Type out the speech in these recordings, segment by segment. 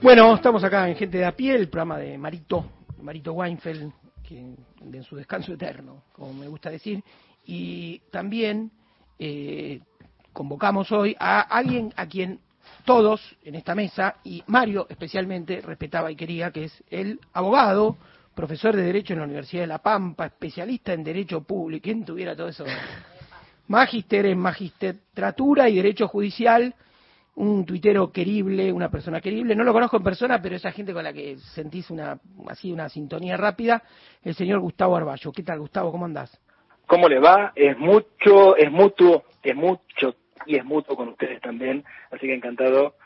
Bueno, estamos acá en Gente de a pie, el programa de Marito, Marito Weinfeld, que en su descanso eterno, como me gusta decir, y también eh, convocamos hoy a alguien a quien todos en esta mesa, y Mario especialmente, respetaba y quería, que es el abogado, profesor de Derecho en la Universidad de La Pampa, especialista en Derecho Público, ¿quién tuviera todo eso? Magíster en Magistratura y Derecho Judicial, un tuitero querible, una persona querible, no lo conozco en persona, pero esa gente con la que sentís una, así una sintonía rápida, el señor Gustavo Arballo. ¿Qué tal, Gustavo? ¿Cómo andás? ¿Cómo le va? Es mucho, es mutuo, es mucho y es mutuo con ustedes también, así que encantado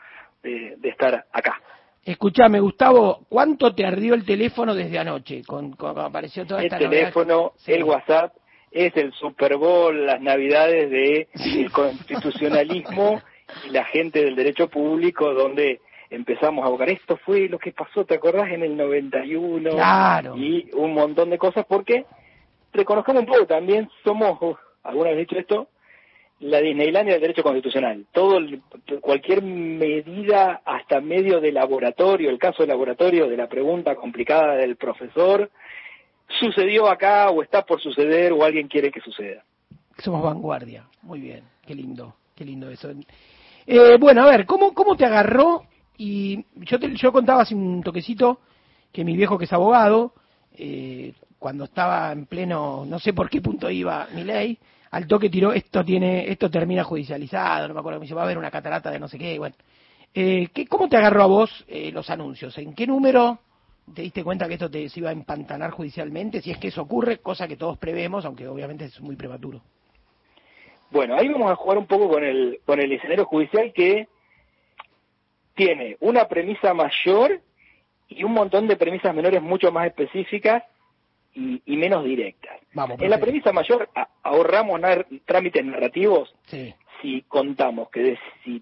de, estar acá. Escuchame, Gustavo, ¿cuánto te ardió el teléfono desde anoche? Con, apareció toda el teléfono, el WhatsApp, es el Super Bowl, las navidades de constitucionalismo y la gente del derecho público donde empezamos a abocar. Esto fue lo que pasó, ¿te acordás? En el 91 claro. y un montón de cosas, porque reconozcamos un poco, también somos, alguna vez dicho esto, la Disneylandia del derecho constitucional. Todo, cualquier medida, hasta medio de laboratorio, el caso de laboratorio de la pregunta complicada del profesor, sucedió acá o está por suceder o alguien quiere que suceda. Somos vanguardia, muy bien, qué lindo, qué lindo eso. Eh, bueno, a ver, ¿cómo, ¿cómo te agarró? Y yo, te, yo contaba hace un toquecito que mi viejo que es abogado, eh, cuando estaba en pleno, no sé por qué punto iba mi ley, al toque tiró, esto tiene, esto termina judicializado, no me acuerdo, me dice, va a haber una catarata de no sé qué, bueno. Eh, ¿qué, ¿Cómo te agarró a vos eh, los anuncios? ¿En qué número te diste cuenta que esto te se iba a empantanar judicialmente? Si es que eso ocurre, cosa que todos prevemos, aunque obviamente es muy prematuro. Bueno, ahí vamos a jugar un poco con el, con el escenario judicial que tiene una premisa mayor y un montón de premisas menores mucho más específicas y, menos directas. en la premisa mayor ahorramos trámites narrativos si contamos que si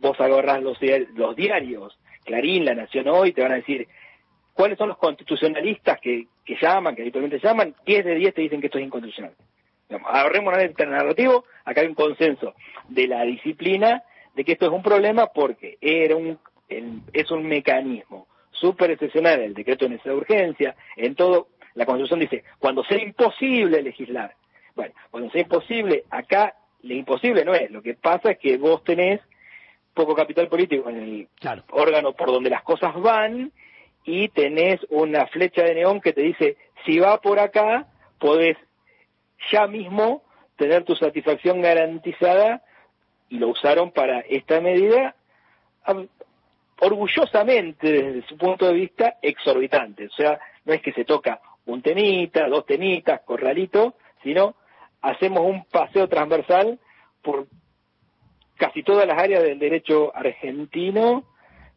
vos agarrás los, los diarios, Clarín, La Nación Hoy, te van a decir cuáles son los constitucionalistas que, que llaman, que habitualmente llaman, 10 de 10 te dicen que esto es inconstitucional ahorremos el narrativo, acá hay un consenso de la disciplina de que esto es un problema porque era un, es un mecanismo súper excepcional el decreto de necesidad de urgencia, en todo, la Constitución dice, cuando sea imposible legislar. Bueno, cuando sea imposible, acá lo imposible no es, lo que pasa es que vos tenés poco capital político en el órgano por donde las cosas van y tenés una flecha de neón que te dice, si va por acá, podés ya mismo tener tu satisfacción garantizada y lo usaron para esta medida orgullosamente desde su punto de vista exorbitante. O sea, no es que se toca un temita, dos temitas, corralito, sino hacemos un paseo transversal por casi todas las áreas del derecho argentino,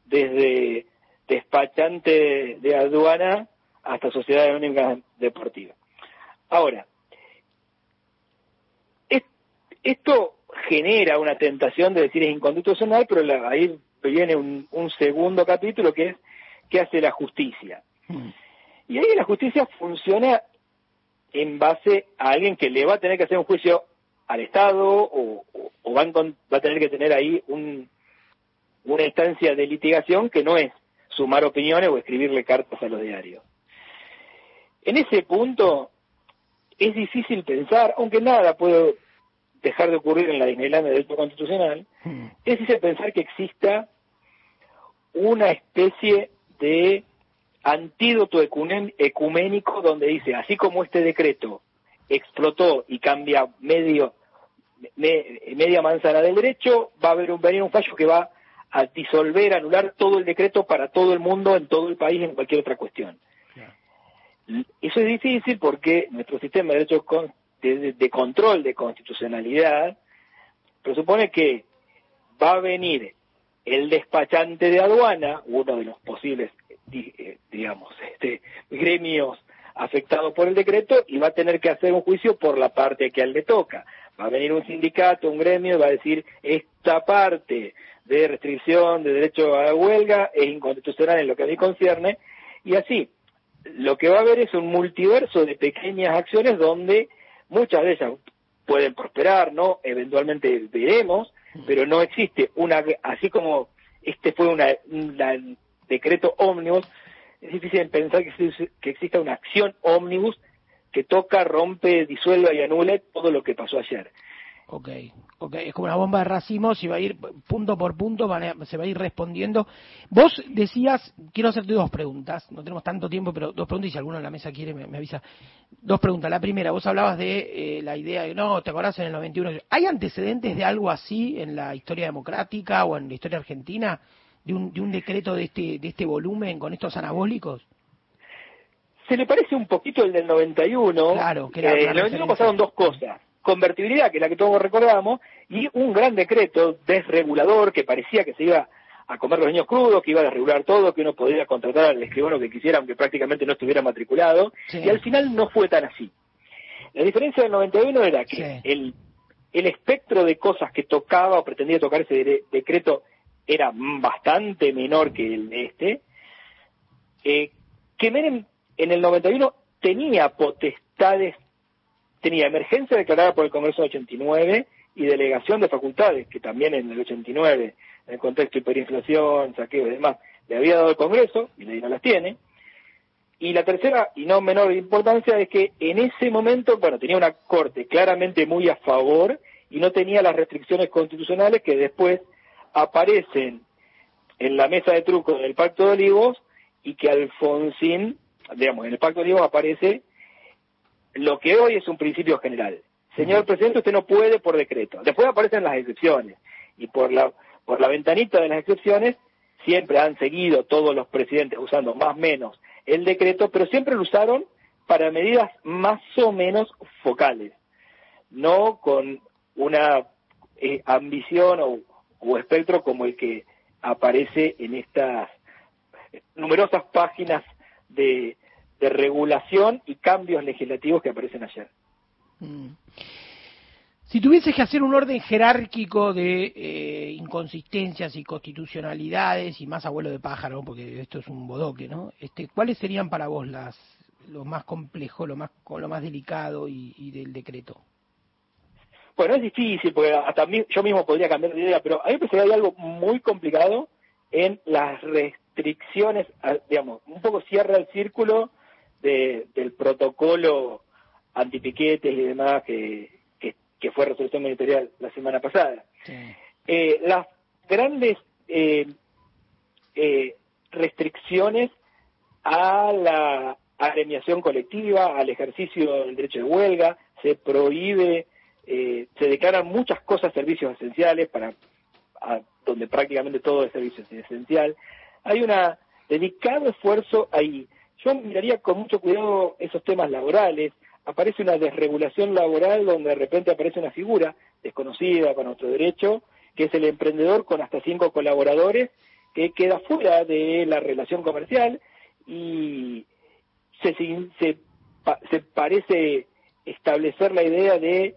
desde despachante de aduana hasta sociedad anónima deportiva. Ahora, esto genera una tentación de decir es inconstitucional, pero ahí viene un, segundo capítulo que es ¿qué hace la justicia? Mm. Y ahí la justicia funciona en base a alguien que le va a tener que hacer un juicio al Estado o, va, a tener que tener ahí una instancia de litigación que no es sumar opiniones o escribirle cartas a los diarios. En ese punto es difícil pensar, aunque nada puedo dejar de ocurrir en la Disneylandia del derecho constitucional, hmm. es ese pensar que exista una especie de antídoto ecuménico donde dice, así como este decreto explotó y cambia medio media manzana del derecho, va a haber un, venir un fallo que va a disolver, anular todo el decreto para todo el mundo, en todo el país, en cualquier otra cuestión. Eso es difícil porque nuestro sistema de derecho de, control de constitucionalidad presupone que va a venir el despachante de aduana, uno de los posibles, eh, digamos, este, gremios afectados por el decreto, y va a tener que hacer un juicio por la parte que a él le toca. Va a venir un sindicato, un gremio, y va a decir, esta parte de restricción de derecho a la huelga es inconstitucional en lo que a mí concierne, y así. Lo que va a haber es un multiverso de pequeñas acciones donde muchas de ellas pueden prosperar, ¿no? Eventualmente veremos, pero no existe una, así como este fue una, un decreto ómnibus, es difícil pensar que, que exista una acción ómnibus que toca, rompe, disuelva y anule todo lo que pasó ayer. Ok, es como una bomba de racimos y va a ir punto por punto, se va a ir respondiendo. Vos decías, quiero hacerte dos preguntas, no tenemos tanto tiempo, pero dos preguntas y si alguno en la mesa quiere me, avisa. Dos preguntas. La primera, vos hablabas de eh, la idea de, no, ¿te acordás en el 91? ¿Hay antecedentes de algo así en la historia democrática o en la historia argentina? De un, de un decreto de este, de este volumen con estos anabólicos? Se le parece un poquito el del 91. Claro, que era eh, en el 91 pasaron dos cosas convertibilidad, que es la que todos recordamos, y un gran decreto desregulador que parecía que se iba a comer los niños crudos, que iba a desregular todo, que uno podía contratar al escribano que quisiera, aunque prácticamente no estuviera matriculado, y al final no fue tan así. La diferencia del 91 era que el, el espectro de cosas que tocaba o pretendía tocar ese decreto era bastante menor que el de este, eh, que Menem en el 91 tenía potestades tenía emergencia declarada por el Congreso de 89 y delegación de facultades, que también en el 89, en el contexto de hiperinflación, saqueo y demás, le había dado el Congreso, y le no las tiene. Y la tercera, y no menor importancia, es que en ese momento, bueno, tenía una corte claramente muy a favor y no tenía las restricciones constitucionales que después aparecen en la mesa de truco del Pacto de Olivos y que Alfonsín, digamos, en el Pacto de Olivos aparece lo que hoy es un principio general. Señor presidente, usted no puede por decreto. Después aparecen las excepciones. Y por la, por la ventanita de las excepciones, siempre han seguido todos los presidentes usando más o menos el decreto, pero siempre lo usaron para medidas más o menos focales, no con una eh, ambición o, o espectro como el que aparece en estas numerosas páginas de, de regulación y cambios legislativos que aparecen ayer. Mm. Si tuvieses que hacer un orden jerárquico de eh, inconsistencias y constitucionalidades y más abuelo de pájaro, porque esto es un bodoque, ¿no? Este, ¿Cuáles serían para vos las lo más complejo, lo más lo más delicado y, del decreto? Bueno, es difícil, porque hasta yo mismo podría cambiar de idea, pero a mí me parece que hay algo muy complicado en las restricciones, digamos, un poco cierra el círculo del protocolo antipiquetes y demás que, que, fue resolución ministerial la semana pasada. Eh, las grandes eh, eh, restricciones a la agremiación colectiva, al ejercicio del derecho de huelga, se prohíbe, se declaran muchas cosas servicios esenciales para donde prácticamente todo es servicio esencial. Hay un delicado esfuerzo ahí yo miraría con mucho cuidado esos temas laborales. Aparece una desregulación laboral donde de repente aparece una figura desconocida para nuestro derecho, que es el emprendedor con hasta cinco colaboradores, que queda fuera de la relación comercial y se, se, se parece establecer la idea de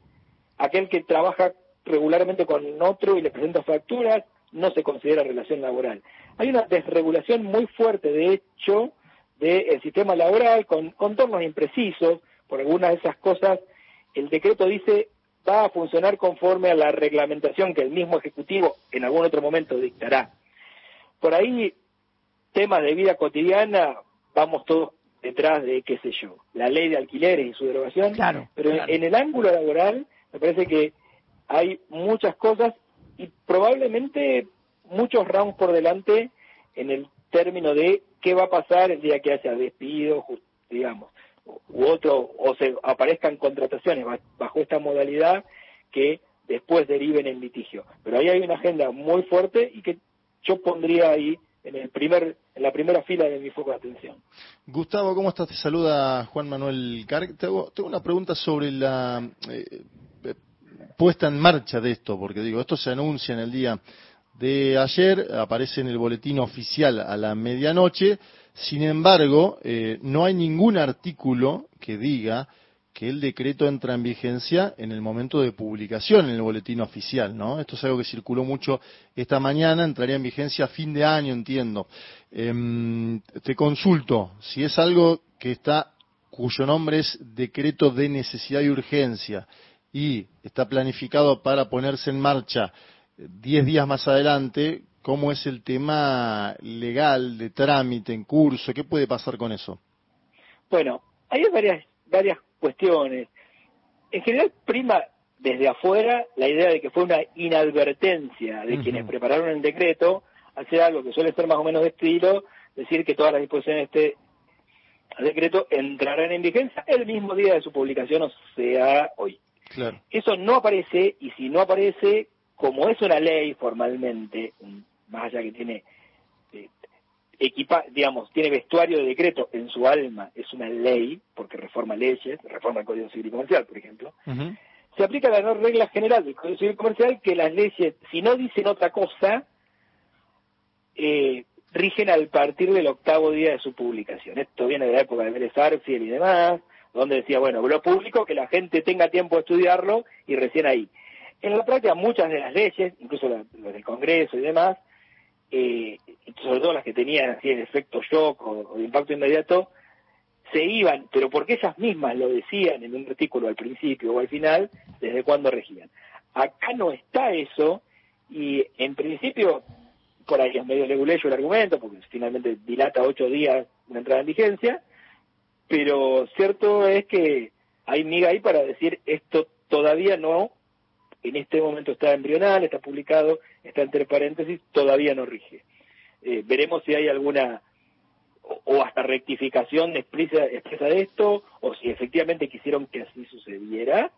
aquel que trabaja regularmente con otro y le presenta facturas, no se considera relación laboral. Hay una desregulación muy fuerte, de hecho, del sistema laboral con contornos imprecisos, por algunas de esas cosas, el decreto dice va a funcionar conforme a la reglamentación que el mismo Ejecutivo en algún otro momento dictará. Por ahí, temas de vida cotidiana, vamos todos detrás de, qué sé yo, la ley de alquileres y su derogación, pero en el ángulo laboral me parece que hay muchas cosas y probablemente muchos rounds por delante en el término de qué va a pasar el día que haya despido, digamos, u otro, o se aparezcan contrataciones bajo esta modalidad que después deriven en litigio. Pero ahí hay una agenda muy fuerte y que yo pondría ahí en el primer en la primera fila de mi foco de atención. Gustavo, ¿cómo estás? Te saluda Juan Manuel Carg. Tengo, una pregunta sobre la eh, eh, puesta en marcha de esto, porque digo, esto se anuncia en el día de ayer, aparece en el boletín oficial a la medianoche, sin embargo, eh, no hay ningún artículo que diga que el decreto entra en vigencia en el momento de publicación en el boletín oficial, ¿no? Esto es algo que circuló mucho esta mañana, entraría en vigencia a fin de año, entiendo. Em, te consulto, si es algo que está, cuyo nombre es decreto de necesidad y urgencia, y está planificado para ponerse en marcha diez días más adelante, cómo es el tema legal de trámite en curso, qué puede pasar con eso. Bueno, hay varias, varias cuestiones. En general prima desde afuera la idea de que fue una inadvertencia de quienes prepararon el decreto hacer algo que suele ser más o menos de estilo, decir que todas las disposiciones de este decreto entrarán en vigencia el mismo día de su publicación, o sea, hoy. Claro. Eso no aparece, y si no aparece, como es una ley formalmente, más allá que tiene eh, equipa, digamos, tiene vestuario de decreto en su alma, es una ley, porque reforma leyes, reforma el Código Civil y Comercial, por ejemplo, se aplica la regla general del Código Civil y Comercial que las leyes, si no dicen otra cosa, eh, rigen al partir del octavo día de su publicación. Esto viene de la época de Vélez Arfiel y demás, donde decía, bueno, lo público, que la gente tenga tiempo de estudiarlo y recién ahí. En la práctica, muchas de las leyes, incluso las, del Congreso y demás, eh, sobre todo las que tenían así el efecto shock o, de impacto inmediato, se iban, pero porque ellas mismas lo decían en un artículo al principio o al final, desde cuándo regían. Acá no está eso, y en principio por ahí es medio leguleyo el argumento, porque finalmente dilata ocho días una entrada en vigencia, pero cierto es que hay miga ahí para decir esto todavía no, en este momento está embrional, está publicado, está entre paréntesis, todavía no rige. Eh, veremos si hay alguna o, hasta rectificación expresa, expresa de esto, o si efectivamente quisieron que así sucediera,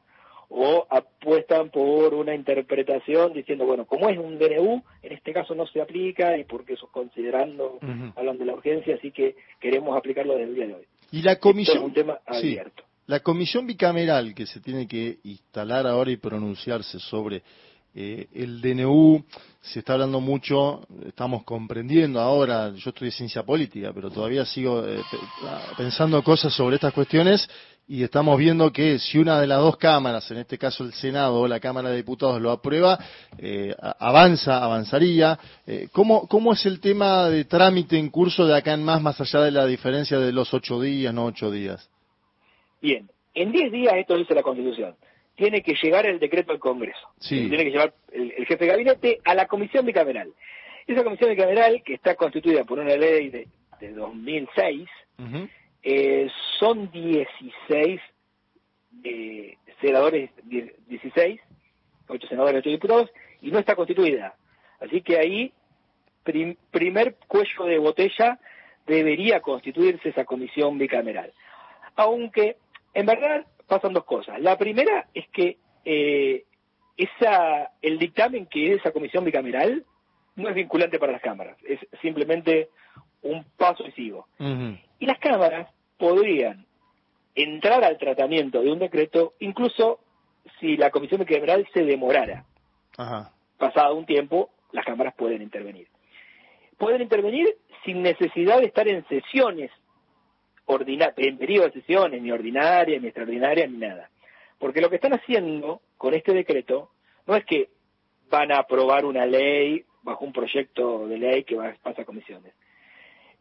o apuestan por una interpretación diciendo, bueno, como es un DNU, en este caso no se aplica y porque eso considerando, hablan de la urgencia, así que queremos aplicarlo desde el día de hoy. Y la comisión, es un tema abierto. La comisión bicameral que se tiene que instalar ahora y pronunciarse sobre eh, el DNU, se está hablando mucho, estamos comprendiendo ahora, yo estudié ciencia política, pero todavía sigo eh, pensando cosas sobre estas cuestiones y estamos viendo que si una de las dos cámaras, en este caso el Senado o la Cámara de Diputados, lo aprueba, eh, avanza, avanzaría. Eh, ¿cómo, ¿Cómo es el tema de trámite en curso de acá en más, más allá de la diferencia de los ocho días, no ocho días? Bien, en diez días esto dice la Constitución. Tiene que llegar el decreto al Congreso. Sí. Tiene que llevar el, jefe de gabinete a la Comisión Bicameral. Esa Comisión Bicameral, que está constituida por una ley de, de 2006, eh, son 16 eh, senadores, 16, 8 senadores, 8 diputados, y no está constituida. Así que ahí, primer cuello de botella, debería constituirse esa comisión bicameral. Aunque, en verdad, pasan dos cosas. La primera es que eh, esa, el dictamen que es esa comisión bicameral no es vinculante para las cámaras, es simplemente un paso decisivo. Y las cámaras podrían entrar al tratamiento de un decreto incluso si la Comisión Bicameral se demorara. Pasado un tiempo, las cámaras pueden intervenir. Pueden intervenir sin necesidad de estar en sesiones, en periodo de sesiones, ni ordinarias, ni extraordinarias, ni nada. Porque lo que están haciendo con este decreto no es que van a aprobar una ley bajo un proyecto de ley que va, pasa a comisiones.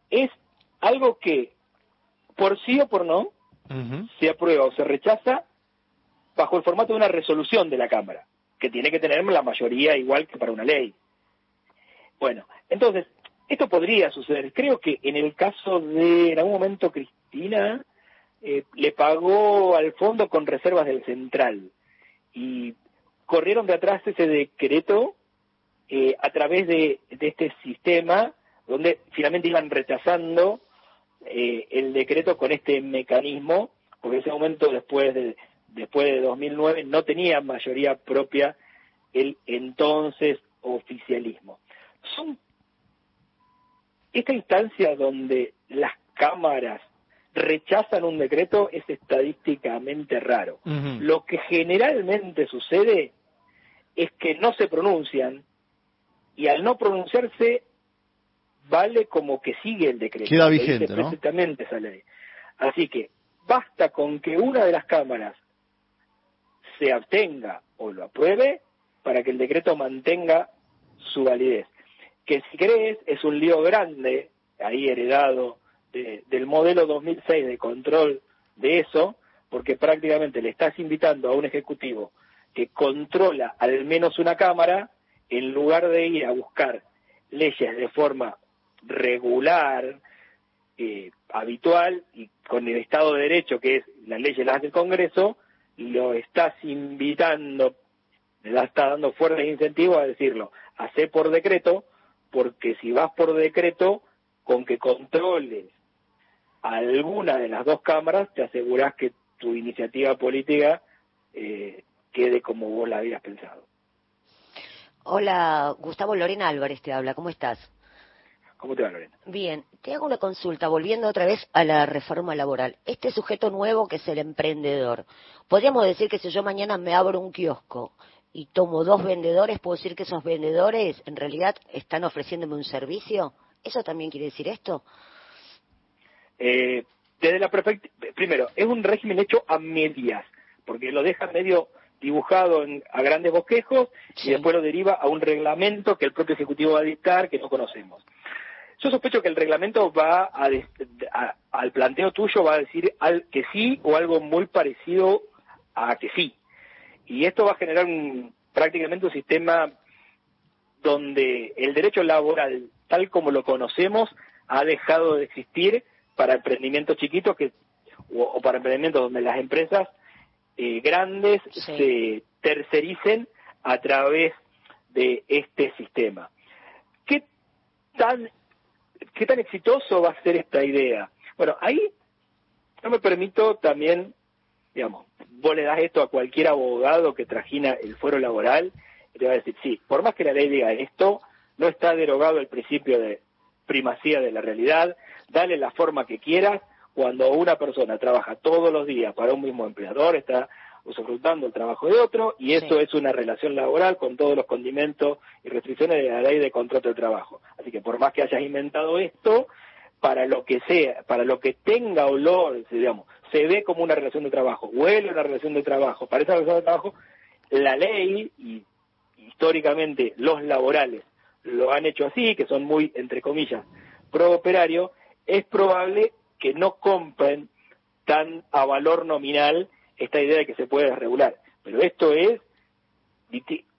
Es algo que por sí o por no, se aprueba o se rechaza bajo el formato de una resolución de la Cámara, que tiene que tener la mayoría igual que para una ley. Bueno, entonces, esto podría suceder. Creo que en el caso de, en algún momento, Cristina eh, le pagó al fondo con reservas del central y corrieron de atrás ese decreto eh, a través de, de este sistema donde finalmente iban rechazando eh, el decreto con este mecanismo, porque en ese momento después de, después de 2009 no tenía mayoría propia el entonces oficialismo. Son esta instancia donde las cámaras rechazan un decreto es estadísticamente raro. Lo que generalmente sucede es que no se pronuncian y al no pronunciarse vale como que sigue el decreto. Queda vigente, ¿no? esa ley. Así que basta con que una de las cámaras se abstenga o lo apruebe para que el decreto mantenga su validez. Que si crees es un lío grande, ahí heredado del modelo 2006 de control de eso, porque prácticamente le estás invitando a un ejecutivo que controla al menos una cámara en lugar de ir a buscar leyes de forma regular, eh, habitual y con el Estado de Derecho, que es la ley las del Congreso, lo estás invitando, le está dando fuertes incentivos a decirlo, hace por decreto, porque si vas por decreto, con que controles alguna de las dos cámaras, te aseguras que tu iniciativa política eh, quede como vos la habías pensado. Hola, Gustavo Lorena Álvarez te habla, ¿cómo estás? ¿Cómo te va, Lorena? Bien, te hago una consulta, volviendo otra vez a la reforma laboral. Este sujeto nuevo que es el emprendedor, ¿podríamos decir que si yo mañana me abro un kiosco y tomo dos vendedores, ¿puedo decir que esos vendedores en realidad están ofreciéndome un servicio? ¿Eso también quiere decir esto? Eh, desde la primero, es un régimen hecho a medias, porque lo deja medio dibujado en, a grandes bosquejos y después lo deriva a un reglamento que el propio Ejecutivo va a dictar que no conocemos. Yo sospecho que el reglamento va a, al planteo tuyo va a decir al, que sí o algo muy parecido a que sí. Y esto va a generar un, prácticamente un sistema donde el derecho laboral, tal como lo conocemos, ha dejado de existir para emprendimientos chiquitos que, o, para emprendimientos donde las empresas eh, grandes se tercericen a través de este sistema. ¿Qué tan, ¿Qué tan exitoso va a ser esta idea? Bueno, ahí no me permito también, digamos, vos le das esto a cualquier abogado que trajina el fuero laboral y te va a decir, sí, por más que la ley diga esto, no está derogado el principio de primacía de la realidad, dale la forma que quieras, cuando una persona trabaja todos los días para un mismo empleador, está usufructando el trabajo de otro, y eso es una relación laboral con todos los condimentos y restricciones de la ley de contrato de trabajo. Así que por más que hayas inventado esto, para lo que sea, para lo que tenga olor, digamos, se ve como una relación de trabajo, huele una relación de trabajo, para esa relación de trabajo, la ley y históricamente los laborales lo han hecho así, que son muy, entre comillas, pro operario, es probable que no compren tan a valor nominal esta idea de que se puede regular. Pero esto es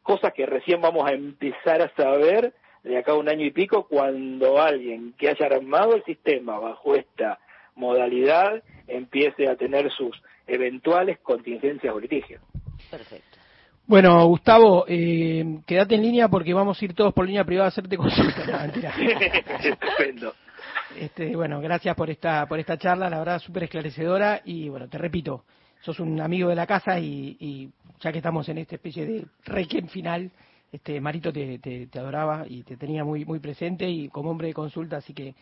cosas que recién vamos a empezar a saber de acá a un año y pico cuando alguien que haya armado el sistema bajo esta modalidad empiece a tener sus eventuales contingencias o litigios. Perfecto. Bueno, Gustavo, eh, quédate en línea porque vamos a ir todos por línea privada a hacerte consulta. Estupendo. Este, bueno, gracias por esta, por esta charla, la verdad súper esclarecedora y bueno, te repito, sos un amigo de la casa y, ya que estamos en esta especie de requiem final, este Marito te, te, adoraba y te tenía muy, muy presente y como hombre de consulta, así que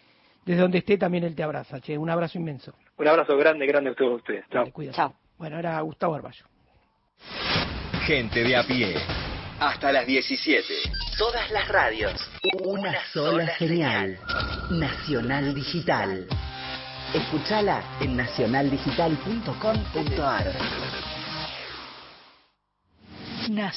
desde donde esté también él te abraza. Che, un abrazo inmenso. Un abrazo grande, grande a todos ustedes. Chao. Bueno, era Gustavo Arballo. Gente de a pie. Hasta las 17. Todas las radios. Una, sola, señal. Nacional Digital. Escúchala en nacionaldigital.com.ar. Nacional.